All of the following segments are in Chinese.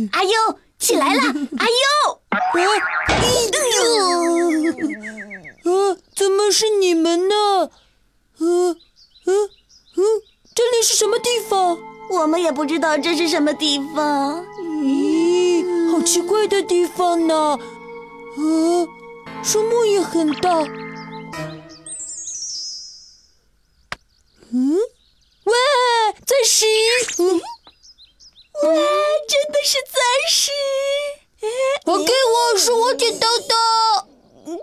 阿优，起来了，阿优！哎呦！啊，怎么是你们呢？呃，呃，呃，这里是什么地方？我们也不知道这是什么地方。咦，好奇怪的地方呢！呃，树木也很大。嗯，喂，钻石！哇，真的是钻石！我给我，是我捡到的。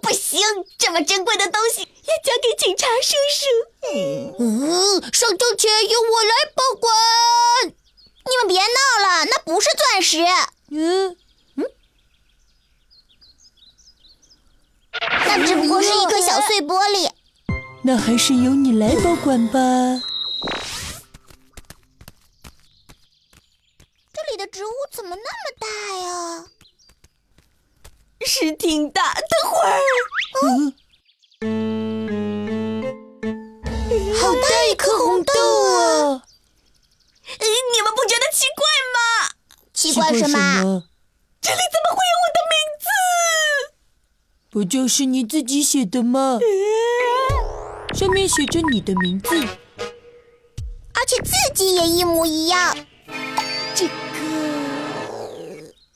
不行，这么珍贵的东西要交给警察叔叔。嗯，上交前由我来保管。你们别闹了，那不是钻石。嗯嗯，那只不过是一颗小碎玻璃。那还是由你来保管吧。这里的植物怎么那么大呀？是挺大，等会儿。好大一颗红豆啊！你们不觉得奇怪吗？奇怪什么？这里怎么会有我的名字？不就是你自己写的吗？上面写着你的名字，而且字迹也一模一样。这个，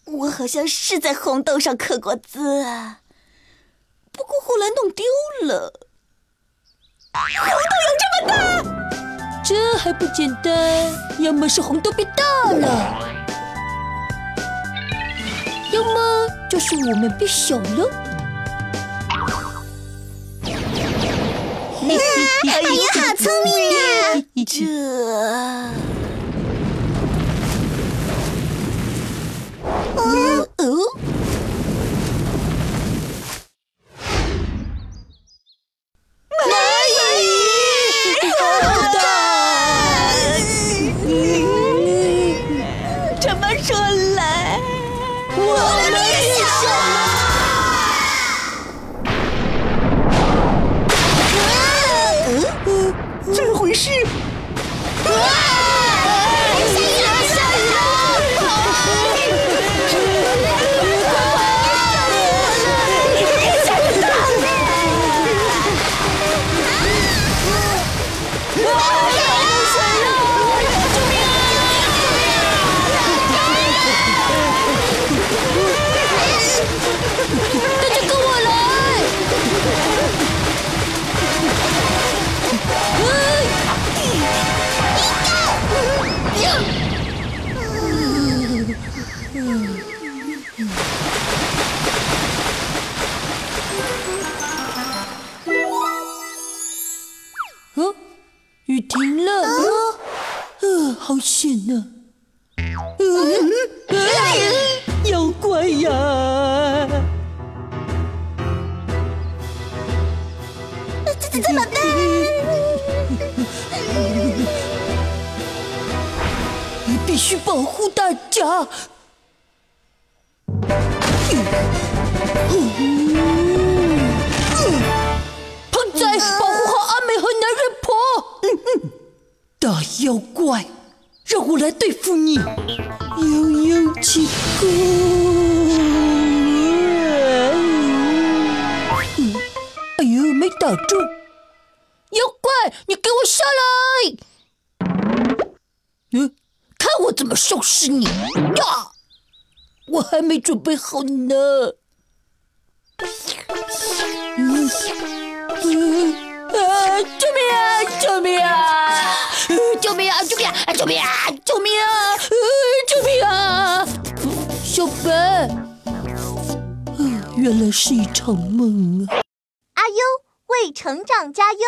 我好像是在红豆上刻过字啊，不过后来弄丢了。红豆有这么大？这还不简单？要么是红豆变大了，要么就是我们变小了。哎呀好聪明啊！这，我们也小。停了，呃，好险呐！妖怪呀！这怎么办？必须保护大家！妖怪，让我来对付你！悠悠起弓，哎呦，没打中！妖怪，你给我下来！嗯，看我怎么收拾你！呀，我还没准备好呢。嗯，救命啊！救命啊！救命啊！救命啊！救命啊！小白，原来是一场梦啊！阿优为成长加油。